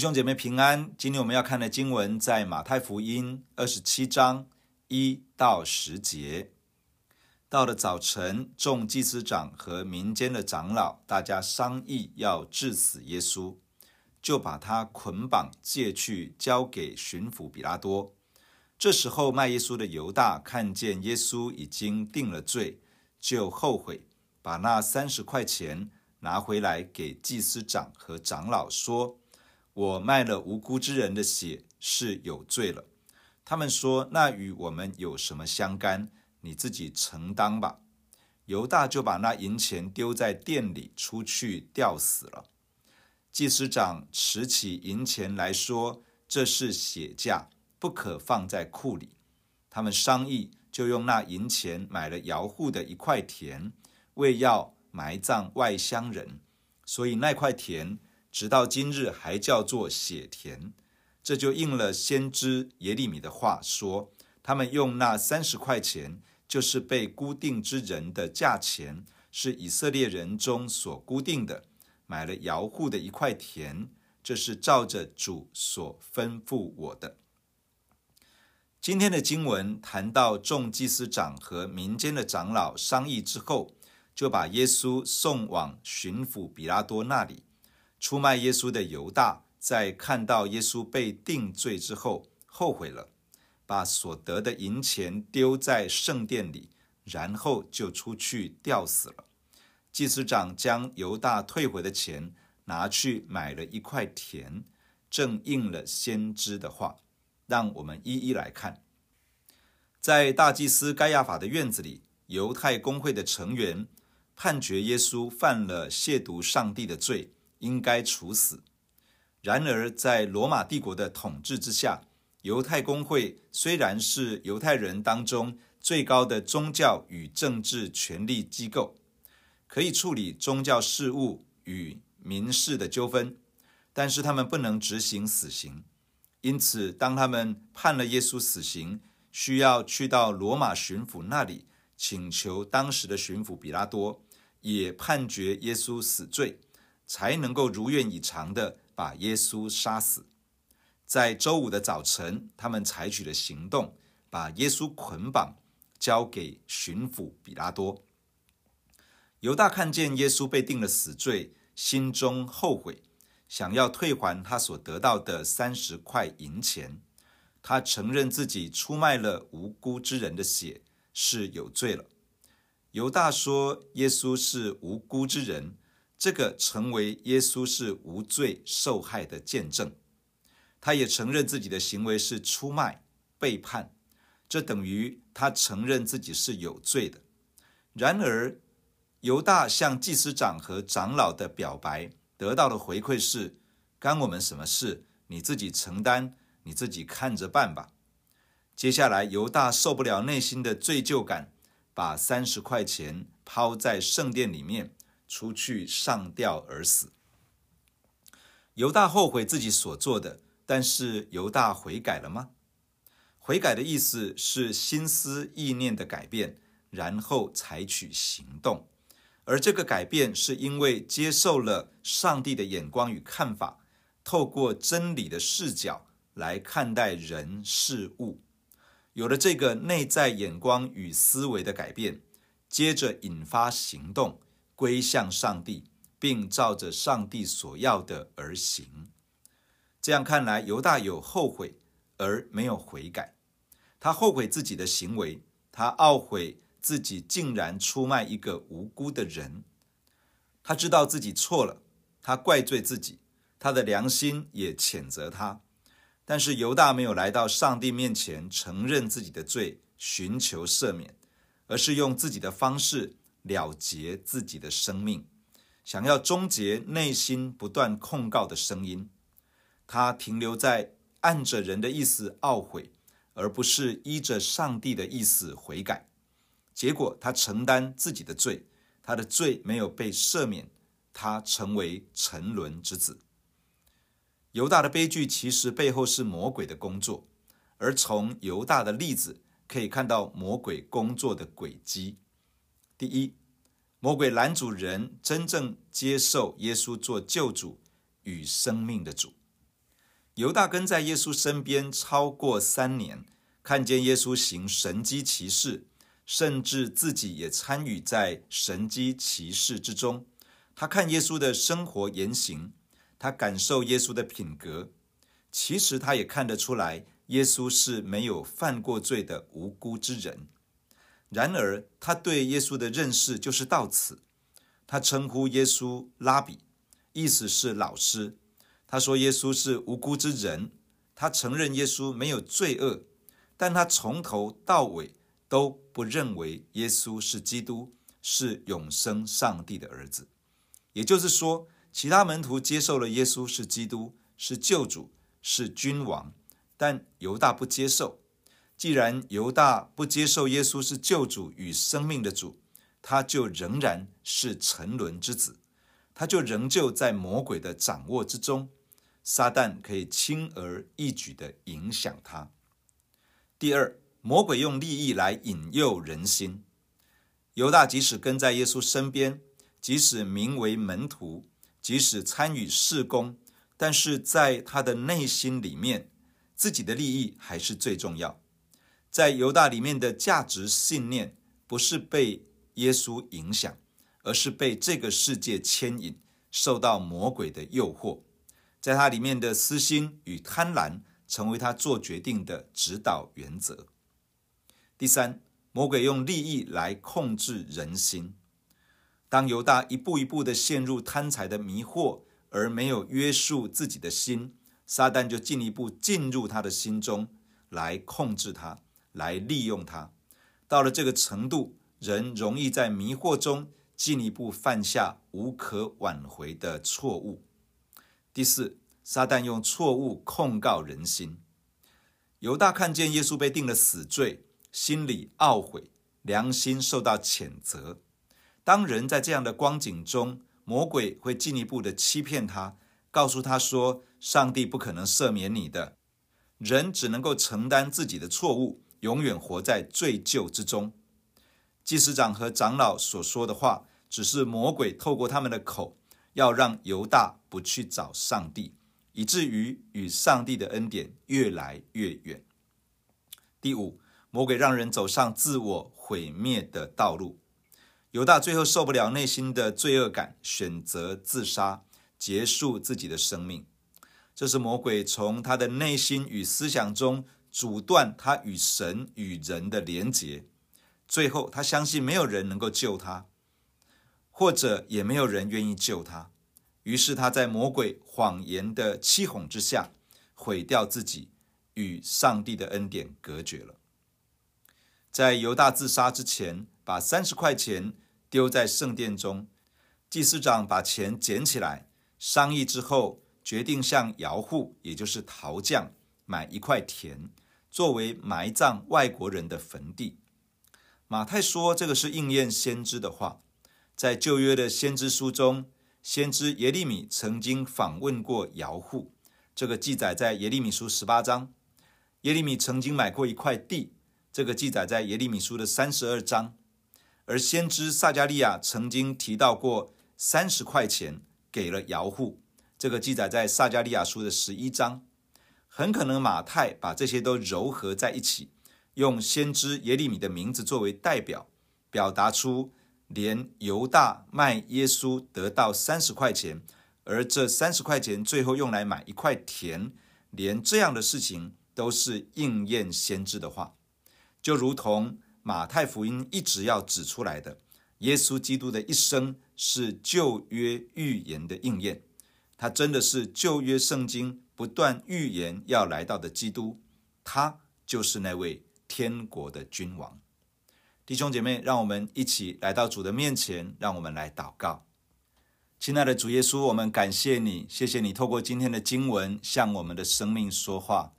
弟兄姐妹平安，今天我们要看的经文在马太福音二十七章一到十节。到了早晨，众祭司长和民间的长老，大家商议要治死耶稣，就把他捆绑借去，交给巡抚比拉多。这时候卖耶稣的犹大看见耶稣已经定了罪，就后悔，把那三十块钱拿回来给祭司长和长老说。我卖了无辜之人的血是有罪了。他们说：“那与我们有什么相干？你自己承担吧。”犹大就把那银钱丢在店里，出去吊死了。祭司长持起银钱来说：“这是血价，不可放在库里。”他们商议，就用那银钱买了窑户的一块田，为要埋葬外乡人。所以那块田。直到今日还叫做血田，这就应了先知耶利米的话说：他们用那三十块钱，就是被估定之人的价钱，是以色列人中所估定的，买了摇户的一块田。这是照着主所吩咐我的。今天的经文谈到众祭司长和民间的长老商议之后，就把耶稣送往巡抚比拉多那里。出卖耶稣的犹大，在看到耶稣被定罪之后，后悔了，把所得的银钱丢在圣殿里，然后就出去吊死了。祭司长将犹大退回的钱拿去买了一块田，正应了先知的话。让我们一一来看，在大祭司该亚法的院子里，犹太公会的成员判决耶稣犯了亵渎上帝的罪。应该处死。然而，在罗马帝国的统治之下，犹太公会虽然是犹太人当中最高的宗教与政治权力机构，可以处理宗教事务与民事的纠纷，但是他们不能执行死刑。因此，当他们判了耶稣死刑，需要去到罗马巡抚那里，请求当时的巡抚比拉多也判决耶稣死罪。才能够如愿以偿的把耶稣杀死。在周五的早晨，他们采取了行动，把耶稣捆绑，交给巡抚彼拉多。犹大看见耶稣被定了死罪，心中后悔，想要退还他所得到的三十块银钱。他承认自己出卖了无辜之人的血，是有罪了。犹大说：“耶稣是无辜之人。”这个成为耶稣是无罪受害的见证，他也承认自己的行为是出卖、背叛，这等于他承认自己是有罪的。然而，犹大向祭司长和长老的表白得到的回馈是：干我们什么事？你自己承担，你自己看着办吧。接下来，犹大受不了内心的罪疚感，把三十块钱抛在圣殿里面。出去上吊而死。犹大后悔自己所做的，但是犹大悔改了吗？悔改的意思是心思意念的改变，然后采取行动。而这个改变是因为接受了上帝的眼光与看法，透过真理的视角来看待人事物，有了这个内在眼光与思维的改变，接着引发行动。归向上帝，并照着上帝所要的而行。这样看来，犹大有后悔而没有悔改。他后悔自己的行为，他懊悔自己竟然出卖一个无辜的人。他知道自己错了，他怪罪自己，他的良心也谴责他。但是犹大没有来到上帝面前承认自己的罪，寻求赦免，而是用自己的方式。了结自己的生命，想要终结内心不断控告的声音。他停留在按着人的意思懊悔，而不是依着上帝的意思悔改。结果他承担自己的罪，他的罪没有被赦免，他成为沉沦之子。犹大的悲剧其实背后是魔鬼的工作，而从犹大的例子可以看到魔鬼工作的轨迹。第一，魔鬼拦阻人真正接受耶稣做救主与生命的主。犹大跟在耶稣身边超过三年，看见耶稣行神迹奇事，甚至自己也参与在神迹奇事之中。他看耶稣的生活言行，他感受耶稣的品格。其实他也看得出来，耶稣是没有犯过罪的无辜之人。然而，他对耶稣的认识就是到此。他称呼耶稣拉比，意思是老师。他说耶稣是无辜之人，他承认耶稣没有罪恶，但他从头到尾都不认为耶稣是基督，是永生上帝的儿子。也就是说，其他门徒接受了耶稣是基督，是救主，是君王，但犹大不接受。既然犹大不接受耶稣是救主与生命的主，他就仍然是沉沦之子，他就仍旧在魔鬼的掌握之中，撒旦可以轻而易举地影响他。第二，魔鬼用利益来引诱人心。犹大即使跟在耶稣身边，即使名为门徒，即使参与事工，但是在他的内心里面，自己的利益还是最重要。在犹大里面的价值信念，不是被耶稣影响，而是被这个世界牵引，受到魔鬼的诱惑。在他里面的私心与贪婪，成为他做决定的指导原则。第三，魔鬼用利益来控制人心。当犹大一步一步的陷入贪财的迷惑，而没有约束自己的心，撒旦就进一步进入他的心中，来控制他。来利用他，到了这个程度，人容易在迷惑中进一步犯下无可挽回的错误。第四，撒旦用错误控告人心。犹大看见耶稣被定了死罪，心里懊悔，良心受到谴责。当人在这样的光景中，魔鬼会进一步的欺骗他，告诉他说：“上帝不可能赦免你的，人只能够承担自己的错误。”永远活在罪疚之中。祭司长和长老所说的话，只是魔鬼透过他们的口，要让犹大不去找上帝，以至于与上帝的恩典越来越远。第五，魔鬼让人走上自我毁灭的道路。犹大最后受不了内心的罪恶感，选择自杀，结束自己的生命。这是魔鬼从他的内心与思想中。阻断他与神与人的连结，最后他相信没有人能够救他，或者也没有人愿意救他，于是他在魔鬼谎言的欺哄之下，毁掉自己，与上帝的恩典隔绝了。在犹大自杀之前，把三十块钱丢在圣殿中，祭司长把钱捡起来，商议之后，决定向窑户，也就是陶匠，买一块田。作为埋葬外国人的坟地，马太说这个是应验先知的话。在旧约的先知书中，先知耶利米曾经访问过窑户，这个记载在耶利米书十八章。耶利米曾经买过一块地，这个记载在耶利米书的三十二章。而先知撒迦利亚曾经提到过三十块钱给了窑户，这个记载在撒迦利亚书的十一章。很可能马太把这些都糅合在一起，用先知耶利米的名字作为代表，表达出连犹大卖耶稣得到三十块钱，而这三十块钱最后用来买一块田，连这样的事情都是应验先知的话，就如同马太福音一直要指出来的，耶稣基督的一生是旧约预言的应验，他真的是旧约圣经。不断预言要来到的基督，他就是那位天国的君王。弟兄姐妹，让我们一起来到主的面前，让我们来祷告。亲爱的主耶稣，我们感谢你，谢谢你透过今天的经文向我们的生命说话。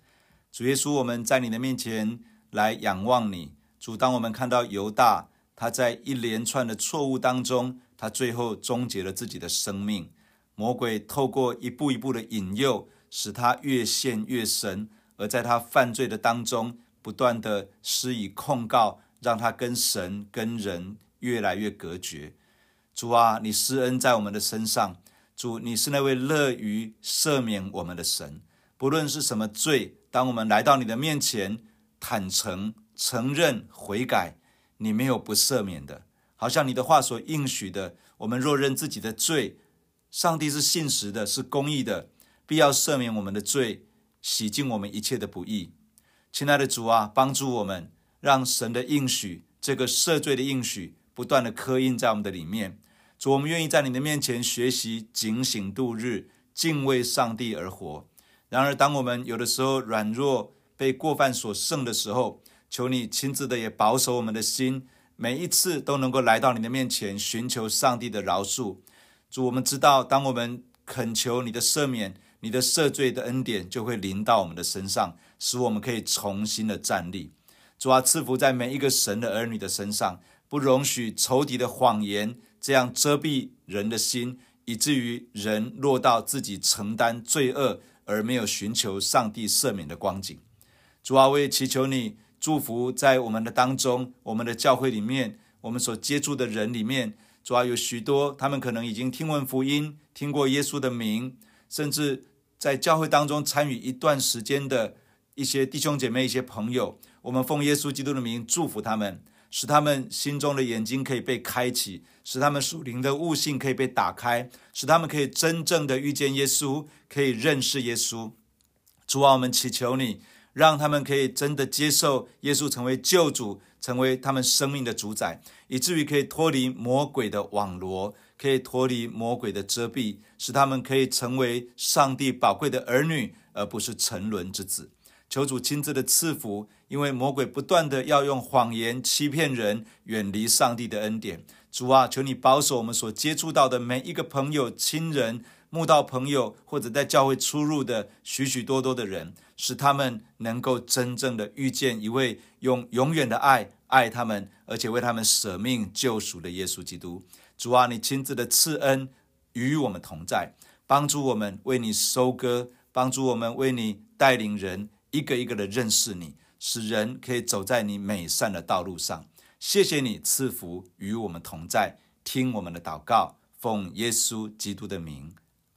主耶稣，我们在你的面前来仰望你。主，当我们看到犹大他在一连串的错误当中，他最后终结了自己的生命。魔鬼透过一步一步的引诱。使他越陷越深，而在他犯罪的当中，不断的施以控告，让他跟神跟人越来越隔绝。主啊，你施恩在我们的身上，主，你是那位乐于赦免我们的神，不论是什么罪，当我们来到你的面前，坦诚承认悔改，你没有不赦免的。好像你的话所应许的，我们若认自己的罪，上帝是信实的，是公义的，必要赦免我们的罪，洗净我们一切的不义。亲爱的主啊，帮助我们，让神的应许，这个赦罪的应许，不断的刻印在我们的里面。主，我们愿意在你的面前学习警醒度日，敬畏上帝而活。然而，当我们有的时候软弱，被过犯所胜的时候，求你亲自的也保守我们的心，每一次都能够来到你的面前，寻求上帝的饶恕。主，我们知道，当我们恳求你的赦免，你的赦罪的恩典就会临到我们的身上，使我们可以重新的站立。主啊，赐福在每一个神的儿女的身上，不容许仇敌的谎言这样遮蔽人的心，以至于人落到自己承担罪恶而没有寻求上帝赦免的光景。主啊，我也祈求你祝福在我们的当中，我们的教会里面，我们所接触的人里面，主啊，有许多他们可能已经听闻福音，听过耶稣的名，甚至在教会当中参与一段时间的一些弟兄姐妹、一些朋友。我们奉耶稣基督的名祝福他们，使他们心中的眼睛可以被开启，使他们属灵的悟性可以被打开，使他们可以真正的遇见耶稣，可以认识耶稣。主啊，我们祈求你，让他们可以真的接受耶稣成为救主，成为他们生命的主宰，以至于可以脱离魔鬼的网罗，可以脱离魔鬼的遮蔽，使他们可以成为上帝宝贵的儿女，而不是沉沦之子。求主亲自的赐福，因为魔鬼不断的要用谎言欺骗人，远离上帝的恩典。主啊，求你保守我们所接触到的每一个朋友、亲人、慕道朋友，或者在教会出入的许许多多的人，使他们能够真正的遇见一位用永远的爱爱他们，而且为他们舍命救赎的耶稣基督。主啊，你亲自的赐恩与我们同在，帮助我们为你收割，帮助我们为你带领人。一个一个的认识你，使人可以走在你美善的道路上。谢谢你赐福与我们同在，听我们的祷告，奉耶稣基督的名，